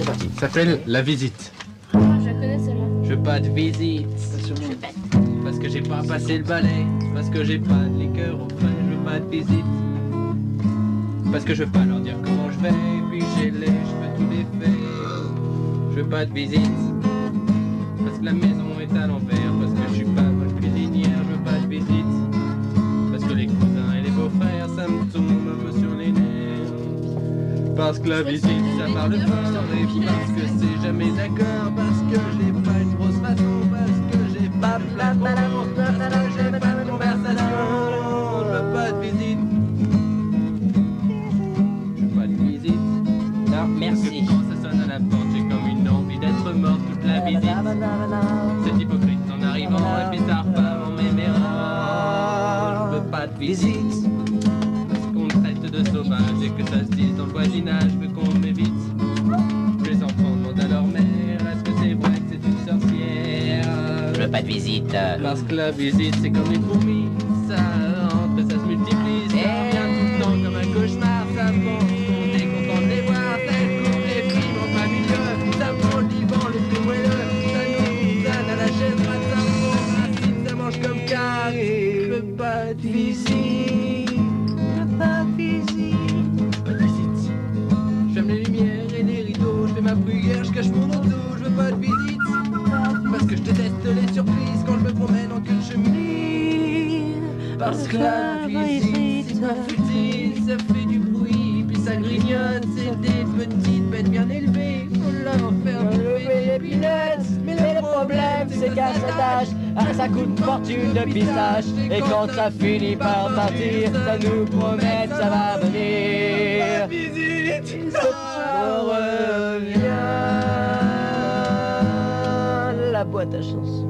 C'est parti. Ça s'appelle La Visite. Ah, je connais celle-là. Je veux pas de visite. Parce que j'ai pas passé le balai. Parce que j'ai pas de liqueur au frais. Je veux pas de visite. Parce que je veux pas leur dire comment je vais. Puis j'ai les cheveux tout défaits. Je veux pas de visite. Parce que la maison est à l'envers. Parce que la visite, ça parle fort. Et parce que c'est jamais d'accord. Parce que j'ai pas une grosse façon. Parce que j'ai pas de plafond. Parce que j'ai pas de conversation. Je veux pas de visite. Je veux pas de visite. Non, merci. quand ça sonne à la porte, j'ai comme une envie d'être morte toute la visite. C'est hypocrite en arrivant et puis ça repart en m'aimérant. Je veux pas de visite. Qu'on sauvage et que ça se dise dans le voisinage, je veux qu'on m'évite. Les enfants demandent à leur mère, est-ce que c'est vrai que c'est une sorcière? Je veux pas de visite. Parce que la visite c'est comme une fourmi, ça entre, ça se multiplie, ça revient tout le temps comme un cauchemar, ça pense qu'on est content de les voir, ça coupe les primes en milieu, ça prend le divan, les plus moelleux, ça nous donne à la chaise, droite, ça prend racine, ça mange comme carré, je veux pas de visite, ma je cache mon auto, je veux pas de visite. Parce que je déteste les surprises quand je me promène en queue de cheminée. Parce que la visite, c'est pas futile, ça fait du bruit, puis ça grignote, c'est des petites bêtes bien élevées. Faut leur faire lever les. Mais le problème, c'est qu'à cet âge, ah, ça coûte une fortune de pistache. Et quand ça finit par partir, ça nous promet que ça va venir. La boîte à chansons.